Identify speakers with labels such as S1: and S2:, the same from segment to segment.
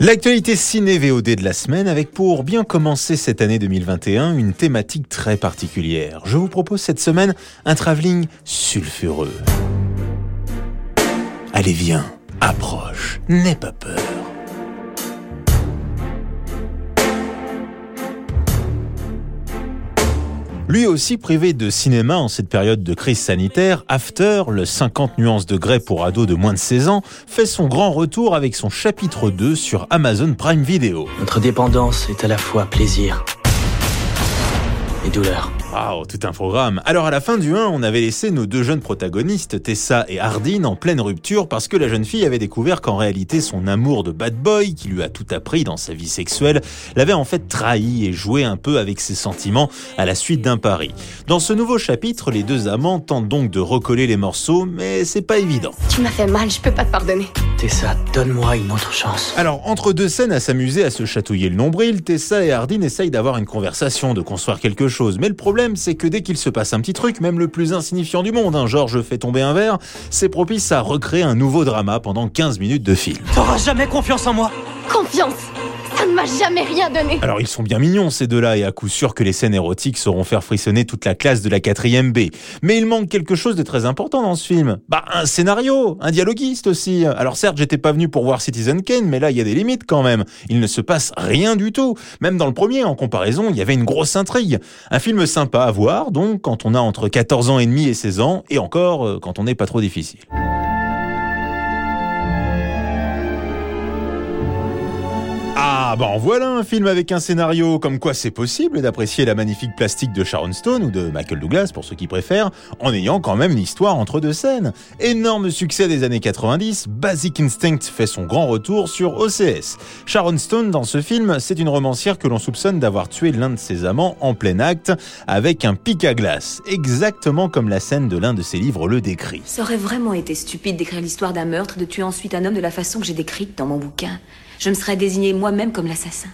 S1: L'actualité ciné-VOD de la semaine avec pour bien commencer cette année 2021 une thématique très particulière. Je vous propose cette semaine un travelling sulfureux. Allez viens, approche, n'aie pas peur. Lui aussi privé de cinéma en cette période de crise sanitaire, After, le 50 nuances de grès pour ados de moins de 16 ans, fait son grand retour avec son chapitre 2 sur Amazon Prime Video.
S2: Notre dépendance est à la fois plaisir et douleur.
S1: Wow, tout un programme. Alors à la fin du 1, on avait laissé nos deux jeunes protagonistes, Tessa et Hardin, en pleine rupture parce que la jeune fille avait découvert qu'en réalité son amour de bad boy, qui lui a tout appris dans sa vie sexuelle, l'avait en fait trahi et joué un peu avec ses sentiments à la suite d'un pari. Dans ce nouveau chapitre, les deux amants tentent donc de recoller les morceaux, mais c'est pas évident.
S3: Tu m'as fait mal, je peux pas te pardonner.
S2: Tessa, donne-moi une autre chance.
S1: Alors, entre deux scènes à s'amuser à se chatouiller le nombril, Tessa et Hardin essayent d'avoir une conversation, de construire quelque chose. Mais le problème, c'est que dès qu'il se passe un petit truc, même le plus insignifiant du monde, hein, genre je fais tomber un verre, c'est propice à recréer un nouveau drama pendant 15 minutes de film.
S2: T'auras jamais confiance en moi
S3: Confiance Ça ne m'a jamais rien donné
S1: Alors ils sont bien mignons ces deux-là et à coup sûr que les scènes érotiques sauront faire frissonner toute la classe de la 4ème B. Mais il manque quelque chose de très important dans ce film. Bah un scénario, un dialoguiste aussi. Alors certes j'étais pas venu pour voir Citizen Kane, mais là il y a des limites quand même. Il ne se passe rien du tout. Même dans le premier, en comparaison, il y avait une grosse intrigue. Un film sympa à voir, donc quand on a entre 14 ans et demi et 16 ans, et encore euh, quand on n'est pas trop difficile. Ah, bah en voilà un film avec un scénario comme quoi c'est possible d'apprécier la magnifique plastique de Sharon Stone ou de Michael Douglas pour ceux qui préfèrent, en ayant quand même une histoire entre deux scènes. Énorme succès des années 90, Basic Instinct fait son grand retour sur OCS. Sharon Stone dans ce film, c'est une romancière que l'on soupçonne d'avoir tué l'un de ses amants en plein acte avec un pic à glace, exactement comme la scène de l'un de ses livres le décrit.
S4: Ça aurait vraiment été stupide d'écrire l'histoire d'un meurtre et de tuer ensuite un homme de la façon que j'ai décrite dans mon bouquin. Je me serais désigné moi-même comme l'assassin.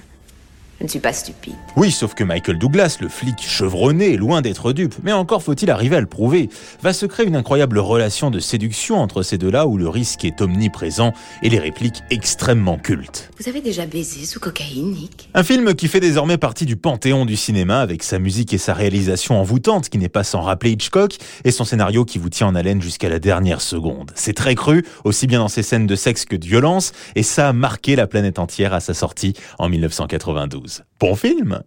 S4: Je ne suis pas stupide.
S1: Oui, sauf que Michael Douglas, le flic chevronné, est loin d'être dupe, mais encore faut-il arriver à le prouver, va se créer une incroyable relation de séduction entre ces deux-là où le risque est omniprésent et les répliques extrêmement cultes.
S4: Vous avez déjà baisé sous cocaïne, Nick?
S1: Un film qui fait désormais partie du panthéon du cinéma avec sa musique et sa réalisation envoûtante qui n'est pas sans rappeler Hitchcock et son scénario qui vous tient en haleine jusqu'à la dernière seconde. C'est très cru, aussi bien dans ses scènes de sexe que de violence, et ça a marqué la planète entière à sa sortie en 1992. Bon film